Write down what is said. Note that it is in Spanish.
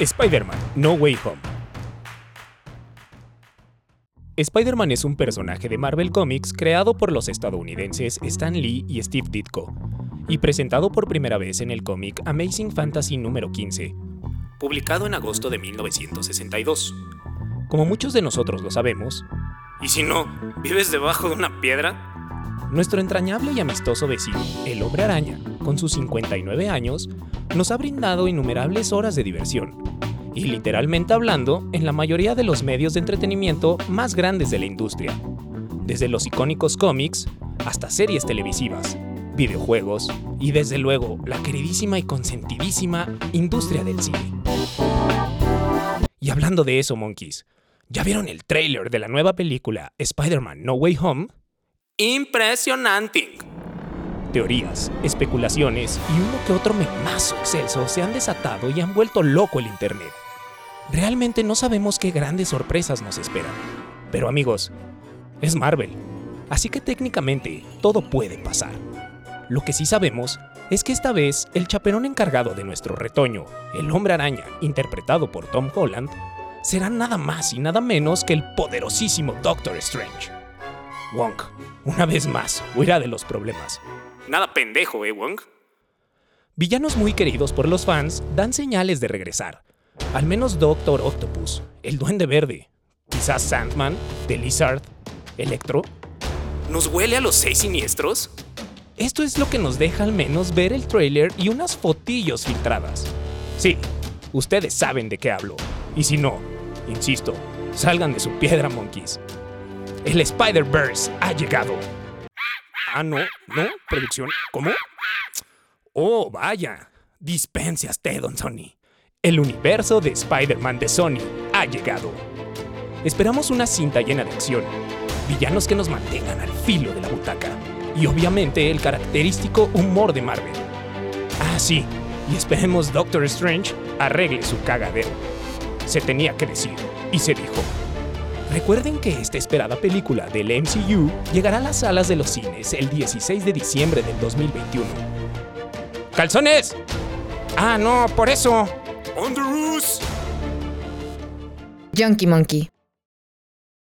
Spider-Man No Way Home. Spider-Man es un personaje de Marvel Comics creado por los estadounidenses Stan Lee y Steve Ditko, y presentado por primera vez en el cómic Amazing Fantasy número 15, publicado en agosto de 1962. Como muchos de nosotros lo sabemos, ¿Y si no, vives debajo de una piedra? nuestro entrañable y amistoso vecino, el hombre araña, con sus 59 años, nos ha brindado innumerables horas de diversión, y literalmente hablando, en la mayoría de los medios de entretenimiento más grandes de la industria, desde los icónicos cómics hasta series televisivas, videojuegos y desde luego la queridísima y consentidísima industria del cine. Y hablando de eso, monkeys, ¿ya vieron el tráiler de la nueva película Spider-Man No Way Home? Impresionante. Teorías, especulaciones y uno que otro memazo excelso se han desatado y han vuelto loco el Internet. Realmente no sabemos qué grandes sorpresas nos esperan. Pero amigos, es Marvel. Así que técnicamente todo puede pasar. Lo que sí sabemos es que esta vez el chaperón encargado de nuestro retoño, el hombre araña, interpretado por Tom Holland, será nada más y nada menos que el poderosísimo Doctor Strange. Wong, una vez más, huirá de los problemas. Nada pendejo, ¿eh, Wong? Villanos muy queridos por los fans dan señales de regresar. Al menos Doctor Octopus, el Duende Verde, quizás Sandman, The Lizard, Electro. ¿Nos huele a los seis siniestros? Esto es lo que nos deja al menos ver el tráiler y unas fotillos filtradas. Sí, ustedes saben de qué hablo. Y si no, insisto, salgan de su piedra, monkeys. El Spider-Verse ha llegado. Ah, no, no, producción. ¿Cómo? Oh, vaya. Dispense usted, don Sony. El universo de Spider-Man de Sony ha llegado. Esperamos una cinta llena de acción, villanos que nos mantengan al filo de la butaca y obviamente el característico humor de Marvel. Ah, sí, y esperemos Doctor Strange arregle su cagadero. Se tenía que decir, y se dijo. Recuerden que esta esperada película del MCU llegará a las salas de los cines el 16 de diciembre del 2021. ¡Calzones! Ah, no, por eso. On the. Junkie Monkey.